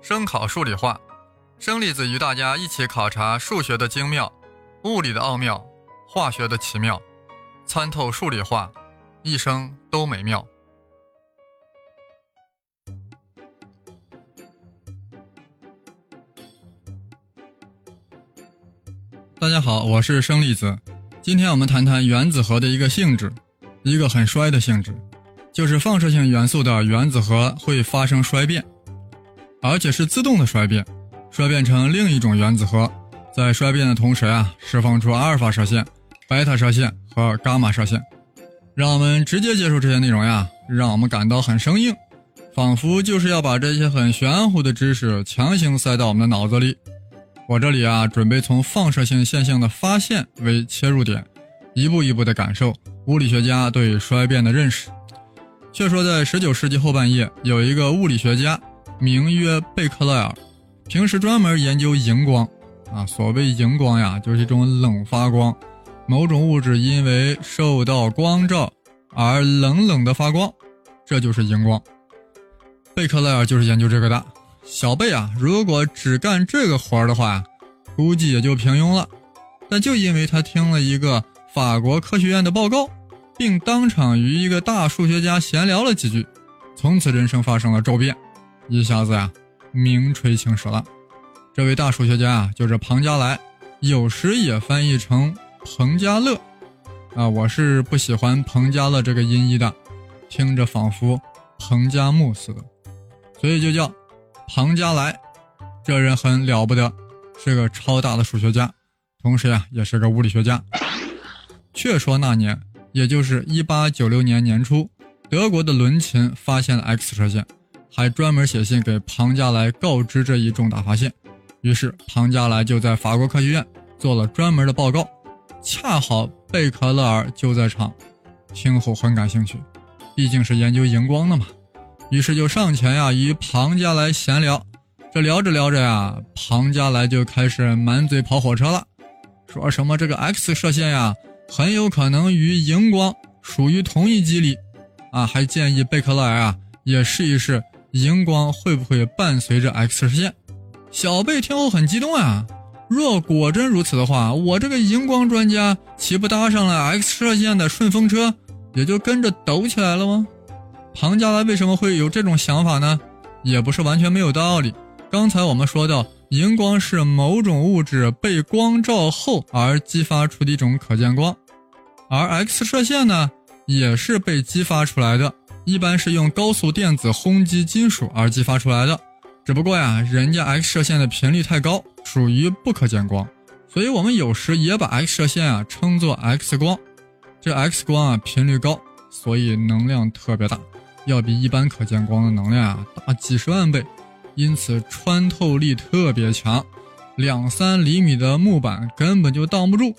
声考数理化，生粒子与大家一起考察数学的精妙、物理的奥妙、化学的奇妙，参透数理化，一生都美妙。大家好，我是生粒子。今天我们谈谈原子核的一个性质，一个很衰的性质，就是放射性元素的原子核会发生衰变，而且是自动的衰变，衰变成另一种原子核。在衰变的同时啊，释放出阿尔法射线、贝塔射线和伽马射线。让我们直接接受这些内容呀，让我们感到很生硬，仿佛就是要把这些很玄乎的知识强行塞到我们的脑子里。我这里啊，准备从放射性现象的发现为切入点，一步一步的感受物理学家对衰变的认识。却说在十九世纪后半叶，有一个物理学家名曰贝克勒尔，平时专门研究荧光。啊，所谓荧光呀，就是一种冷发光，某种物质因为受到光照而冷冷的发光，这就是荧光。贝克勒尔就是研究这个的。小贝啊，如果只干这个活儿的话，估计也就平庸了。但就因为他听了一个法国科学院的报告，并当场与一个大数学家闲聊了几句，从此人生发生了骤变，一下子呀，名垂青史了。这位大数学家啊，就是庞加莱，有时也翻译成彭加勒。啊，我是不喜欢彭加勒这个音译的，听着仿佛彭加木似的，所以就叫。庞加莱，这人很了不得，是个超大的数学家，同时呀，也是个物理学家。却说那年，也就是一八九六年年初，德国的伦琴发现了 X 射线，还专门写信给庞加莱告知这一重大发现。于是庞加莱就在法国科学院做了专门的报告，恰好贝克勒尔就在场，听后很感兴趣，毕竟是研究荧光的嘛。于是就上前呀，与庞加莱闲聊。这聊着聊着呀，庞加莱就开始满嘴跑火车了，说什么这个 X 射线呀，很有可能与荧光属于同一机理，啊，还建议贝克勒尔啊也试一试荧光会不会伴随着 X 射线。小贝听后很激动啊，若果真如此的话，我这个荧光专家岂不搭上了 X 射线的顺风车，也就跟着抖起来了吗？庞加莱为什么会有这种想法呢？也不是完全没有道理。刚才我们说到，荧光是某种物质被光照后而激发出的一种可见光，而 X 射线呢，也是被激发出来的，一般是用高速电子轰击金属而激发出来的。只不过呀，人家 X 射线的频率太高，属于不可见光，所以我们有时也把 X 射线啊称作 X 光。这 X 光啊频率高，所以能量特别大。要比一般可见光的能量啊大几十万倍，因此穿透力特别强，两三厘米的木板根本就挡不住，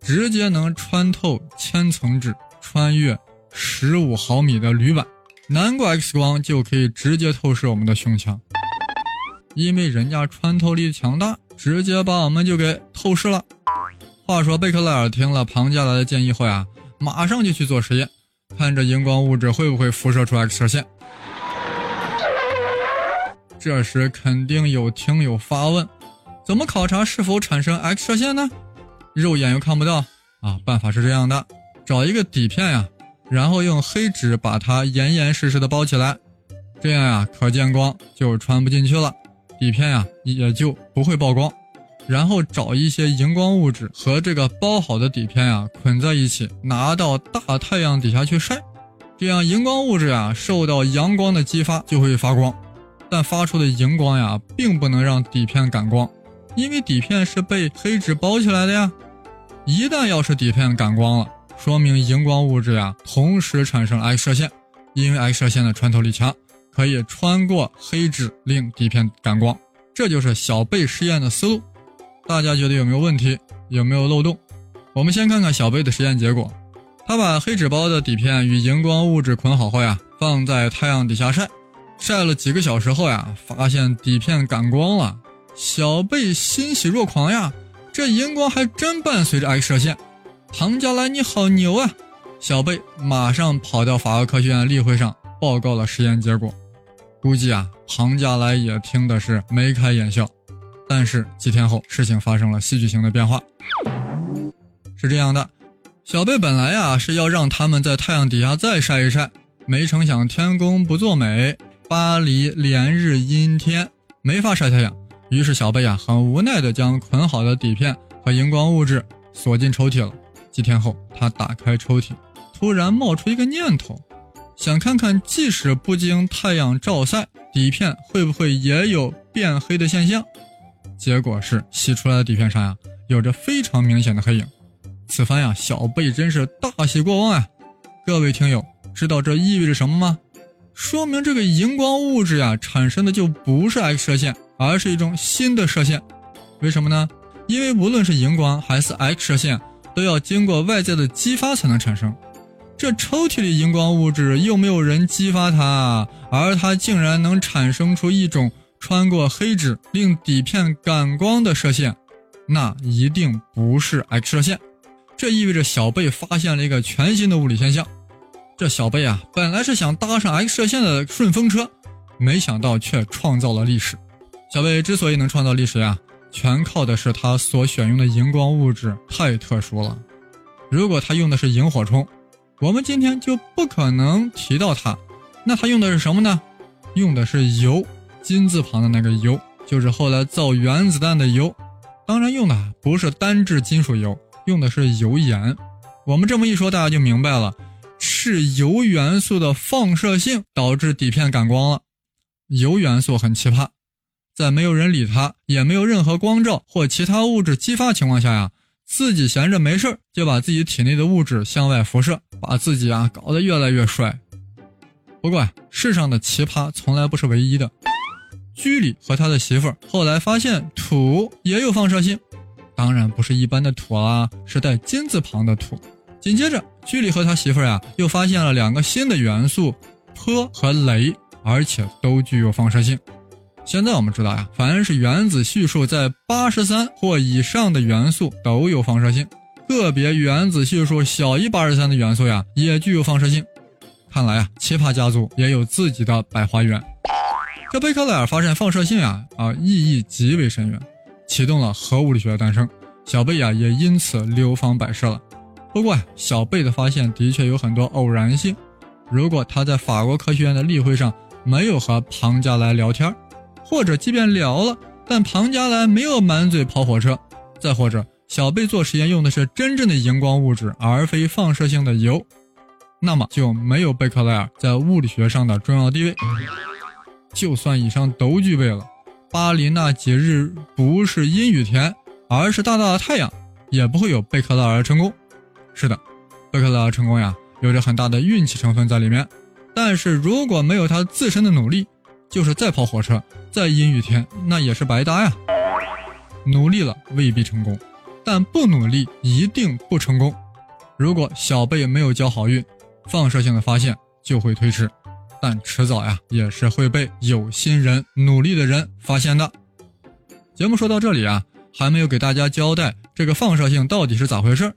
直接能穿透千层纸，穿越十五毫米的铝板。难怪 X 光就可以直接透视我们的胸腔，因为人家穿透力强大，直接把我们就给透视了。话说贝克勒尔听了庞加莱的建议后啊，马上就去做实验。看这荧光物质会不会辐射出 X 射线？这时肯定有听友发问：怎么考察是否产生 X 射线呢？肉眼又看不到啊！办法是这样的：找一个底片呀，然后用黑纸把它严严实实的包起来，这样呀，可见光就穿不进去了，底片呀也就不会曝光。然后找一些荧光物质和这个包好的底片呀捆在一起，拿到大太阳底下去晒，这样荧光物质呀受到阳光的激发就会发光，但发出的荧光呀并不能让底片感光，因为底片是被黑纸包起来的呀。一旦要是底片感光了，说明荧光物质呀同时产生 X 射线，因为 X 射线的穿透力强，可以穿过黑纸令底片感光，这就是小贝实验的思路。大家觉得有没有问题？有没有漏洞？我们先看看小贝的实验结果。他把黑纸包的底片与荧光物质捆好后呀，放在太阳底下晒。晒了几个小时后呀，发现底片感光了。小贝欣喜若狂呀，这荧光还真伴随着 X 射线。庞加莱你好牛啊！小贝马上跑到法国科学院例会上报告了实验结果。估计啊，庞加莱也听的是眉开眼笑。但是几天后，事情发生了戏剧性的变化。是这样的，小贝本来呀是要让他们在太阳底下再晒一晒，没成想天公不作美，巴黎连日阴天，没法晒太阳。于是小贝呀很无奈的将捆好的底片和荧光物质锁进抽屉了。几天后，他打开抽屉，突然冒出一个念头，想看看即使不经太阳照晒，底片会不会也有变黑的现象。结果是洗出来的底片上呀，有着非常明显的黑影。此番呀，小贝真是大喜过望呀！各位听友，知道这意味着什么吗？说明这个荧光物质呀，产生的就不是 X 射线，而是一种新的射线。为什么呢？因为无论是荧光还是 X 射线，都要经过外界的激发才能产生。这抽屉里荧光物质又没有人激发它，而它竟然能产生出一种。穿过黑纸令底片感光的射线，那一定不是 X 射线。这意味着小贝发现了一个全新的物理现象。这小贝啊，本来是想搭上 X 射线的顺风车，没想到却创造了历史。小贝之所以能创造历史呀，全靠的是他所选用的荧光物质太特殊了。如果他用的是萤火虫，我们今天就不可能提到它。那他用的是什么呢？用的是铀。金字旁的那个铀，就是后来造原子弹的铀，当然用的不是单质金属铀，用的是铀盐。我们这么一说，大家就明白了，是铀元素的放射性导致底片感光了。铀元素很奇葩，在没有人理他，也没有任何光照或其他物质激发情况下呀，自己闲着没事儿就把自己体内的物质向外辐射，把自己啊搞得越来越帅。不过，世上的奇葩从来不是唯一的。居里和他的媳妇儿后来发现土也有放射性，当然不是一般的土啊，是带金字旁的土。紧接着，居里和他媳妇儿呀又发现了两个新的元素钋和镭，而且都具有放射性。现在我们知道呀，凡是原子序数在八十三或以上的元素都有放射性，个别原子序数小于八十三的元素呀也具有放射性。看来啊，奇葩家族也有自己的百花园。这贝克莱尔发现放射性啊啊意义极为深远，启动了核物理学的诞生。小贝呀也因此流芳百世了。不过小贝的发现的确有很多偶然性。如果他在法国科学院的例会上没有和庞加莱聊天，或者即便聊了，但庞加莱没有满嘴跑火车，再或者小贝做实验用的是真正的荧光物质而非放射性的铀，那么就没有贝克莱尔在物理学上的重要地位。就算以上都具备了，巴黎那几日不是阴雨天，而是大大的太阳，也不会有贝克莱尔成功。是的，贝克莱尔成功呀，有着很大的运气成分在里面。但是如果没有他自身的努力，就是再跑火车，再阴雨天，那也是白搭呀。努力了未必成功，但不努力一定不成功。如果小贝没有交好运，放射性的发现就会推迟。但迟早呀，也是会被有心人、努力的人发现的。节目说到这里啊，还没有给大家交代这个放射性到底是咋回事儿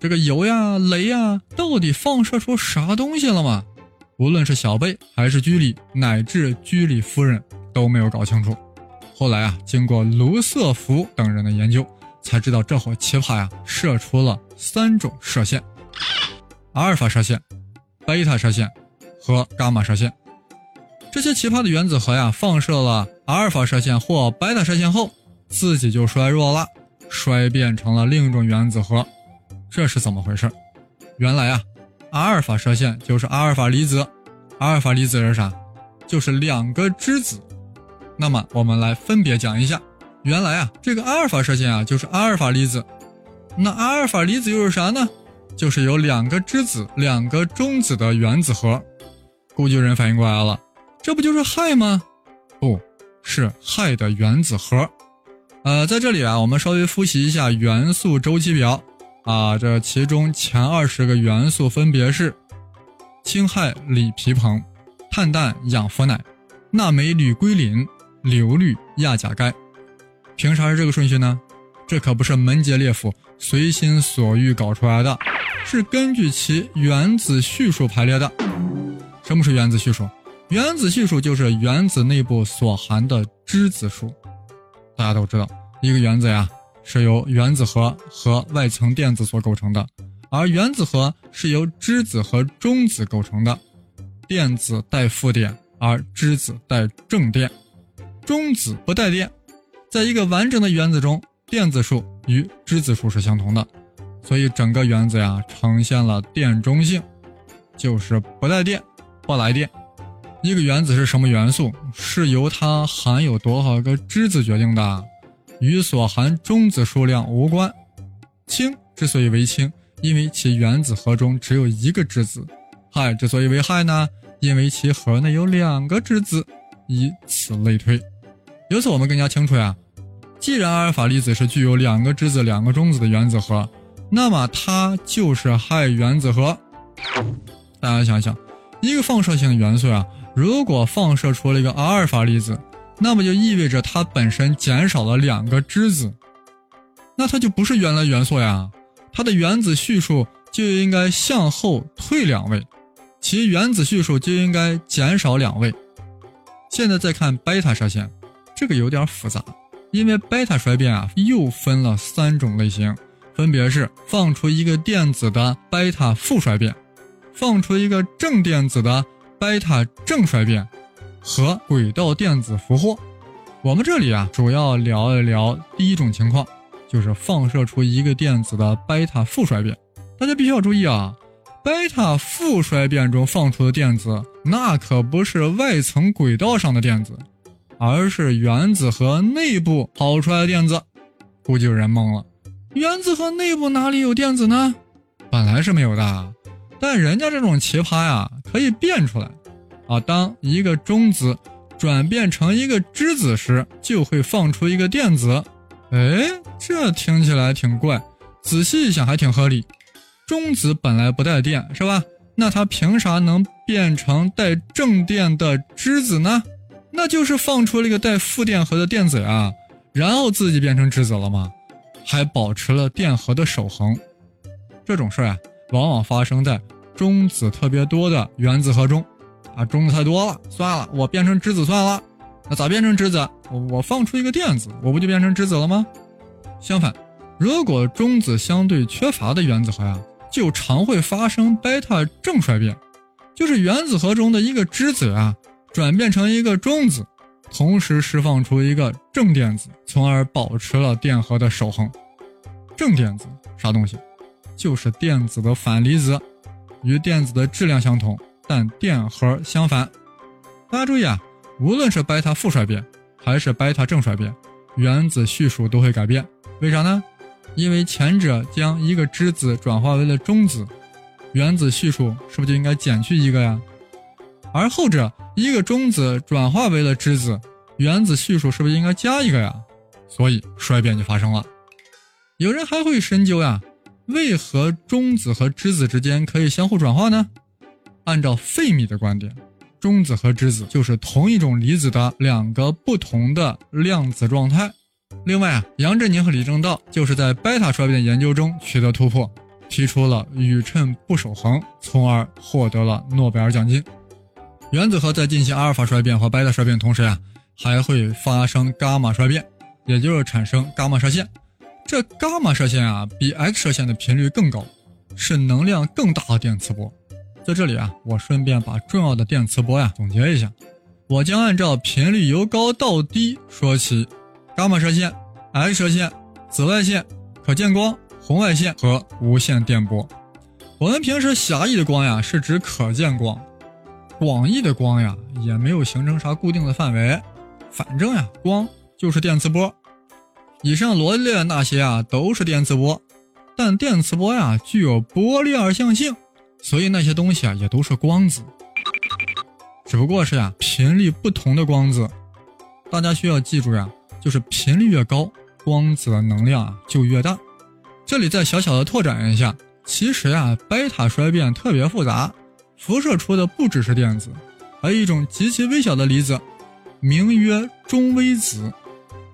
这个油呀、雷呀，到底放射出啥东西了吗？无论是小贝还是居里，乃至居里夫人都没有搞清楚。后来啊，经过卢瑟福等人的研究，才知道这伙奇葩呀，射出了三种射线：阿尔法射线、贝塔射线。和伽马射线，这些奇葩的原子核呀，放射了阿尔法射线或贝塔射线后，自己就衰弱了，衰变成了另一种原子核。这是怎么回事？原来啊，阿尔法射线就是阿尔法离子，阿尔法离子是啥？就是两个质子。那么我们来分别讲一下。原来啊，这个阿尔法射线啊，就是阿尔法离子。那阿尔法离子又是啥呢？就是有两个质子、两个中子的原子核。估计有人反应过来了，这不就是氦吗？不是氦的原子核。呃，在这里啊，我们稍微复习一下元素周期表啊，这其中前二十个元素分别是氢氦锂铍硼、碳氮氧氟氖、钠镁铝硅磷、硫氯氩钾钙。凭啥是这个顺序呢？这可不是门捷列夫随心所欲搞出来的，是根据其原子序数排列的。什么是原子序数？原子序数就是原子内部所含的质子数。大家都知道，一个原子呀是由原子核和外层电子所构成的，而原子核是由质子和中子构成的。电子带负电，而质子带正电，中子不带电。在一个完整的原子中，电子数与质子数是相同的，所以整个原子呀呈现了电中性，就是不带电，不来电。一个原子是什么元素，是由它含有多少个质子决定的，与所含中子数量无关。氢之所以为氢，因为其原子核中只有一个质子。氦之所以为氦呢，因为其核内有两个质子，以此类推。由此我们更加清楚呀，既然阿尔法粒子是具有两个质子、两个中子的原子核，那么它就是氦原子核。大家想想，一个放射性元素啊，如果放射出了一个阿尔法粒子，那么就意味着它本身减少了两个质子，那它就不是原来元素呀，它的原子序数就应该向后退两位。其原子序数就应该减少两位。现在再看贝塔射线，这个有点复杂，因为贝塔衰变啊又分了三种类型，分别是放出一个电子的贝塔负衰变，放出一个正电子的贝塔正衰变，和轨道电子俘获。我们这里啊主要聊一聊第一种情况，就是放射出一个电子的贝塔负衰变。大家必须要注意啊。贝塔负衰变中放出的电子，那可不是外层轨道上的电子，而是原子核内部跑出来的电子。估计有人懵了，原子核内部哪里有电子呢？本来是没有的，但人家这种奇葩呀，可以变出来。啊，当一个中子转变成一个质子时，就会放出一个电子。哎，这听起来挺怪，仔细一想还挺合理。中子本来不带电，是吧？那它凭啥能变成带正电的质子呢？那就是放出了一个带负电荷的电子啊，然后自己变成质子了吗？还保持了电荷的守恒。这种事儿啊，往往发生在中子特别多的原子核中。啊，中子太多了，算了，我变成质子算了。那咋变成质子？我放出一个电子，我不就变成质子了吗？相反，如果中子相对缺乏的原子核呀。就常会发生贝塔正衰变，就是原子核中的一个质子啊，转变成一个中子，同时释放出一个正电子，从而保持了电荷的守恒。正电子啥东西？就是电子的反离子，与电子的质量相同，但电荷相反。大家注意啊，无论是贝塔负衰变还是贝塔正衰变，原子序数都会改变。为啥呢？因为前者将一个质子转化为了中子，原子序数是不是就应该减去一个呀？而后者一个中子转化为了质子，原子序数是不是应该加一个呀？所以衰变就发生了。有人还会深究呀，为何中子和质子之间可以相互转化呢？按照费米的观点，中子和质子就是同一种离子的两个不同的量子状态。另外啊，杨振宁和李政道就是在贝塔衰变研究中取得突破，提出了宇称不守恒，从而获得了诺贝尔奖金。原子核在进行阿尔法衰变和贝塔衰变同时呀，还会发生伽马衰变，也就是产生伽马射线。这伽马射线啊，比 X 射线的频率更高，是能量更大的电磁波。在这里啊，我顺便把重要的电磁波呀总结一下，我将按照频率由高到低说起。伽马射线、X 射线、紫外线、可见光、红外线和无线电波。我们平时狭义的光呀，是指可见光；广义的光呀，也没有形成啥固定的范围。反正呀，光就是电磁波。以上罗列的那些啊，都是电磁波。但电磁波呀，具有波粒二象性，所以那些东西啊，也都是光子。只不过是呀，频率不同的光子。大家需要记住呀。就是频率越高，光子的能量啊就越大。这里再小小的拓展一下，其实啊，贝塔衰变特别复杂，辐射出的不只是电子，还有一种极其微小的离子，名曰中微子。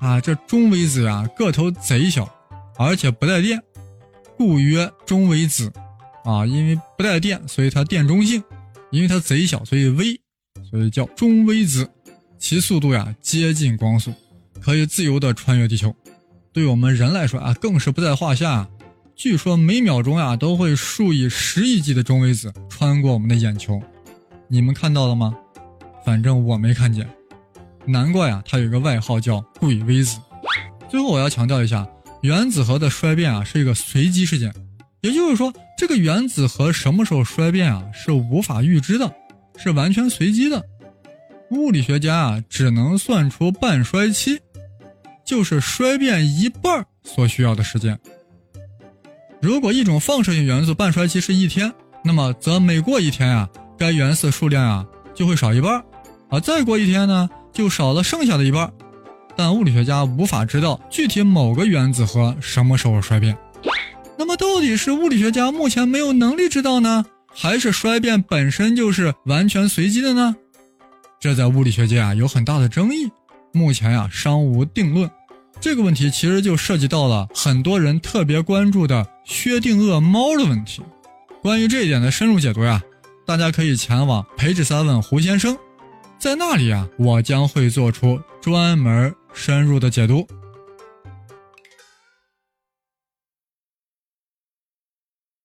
啊，这中微子呀个头贼小，而且不带电，故曰中微子。啊，因为不带电，所以它电中性；因为它贼小，所以微，所以叫中微子。其速度呀接近光速，可以自由的穿越地球。对我们人来说啊，更是不在话下。据说每秒钟呀都会数以十亿计的中微子穿过我们的眼球，你们看到了吗？反正我没看见。难怪啊，它有一个外号叫“鬼微子”。最后我要强调一下，原子核的衰变啊是一个随机事件，也就是说，这个原子核什么时候衰变啊是无法预知的，是完全随机的。物理学家啊，只能算出半衰期，就是衰变一半所需要的时间。如果一种放射性元素半衰期是一天，那么则每过一天啊，该元素数量啊就会少一半，啊，再过一天呢，就少了剩下的一半。但物理学家无法知道具体某个原子核什么时候衰变。那么，到底是物理学家目前没有能力知道呢，还是衰变本身就是完全随机的呢？这在物理学界啊有很大的争议，目前呀尚无定论。这个问题其实就涉及到了很多人特别关注的薛定谔猫的问题。关于这一点的深入解读呀，大家可以前往培智三问胡先生，在那里啊我将会做出专门深入的解读。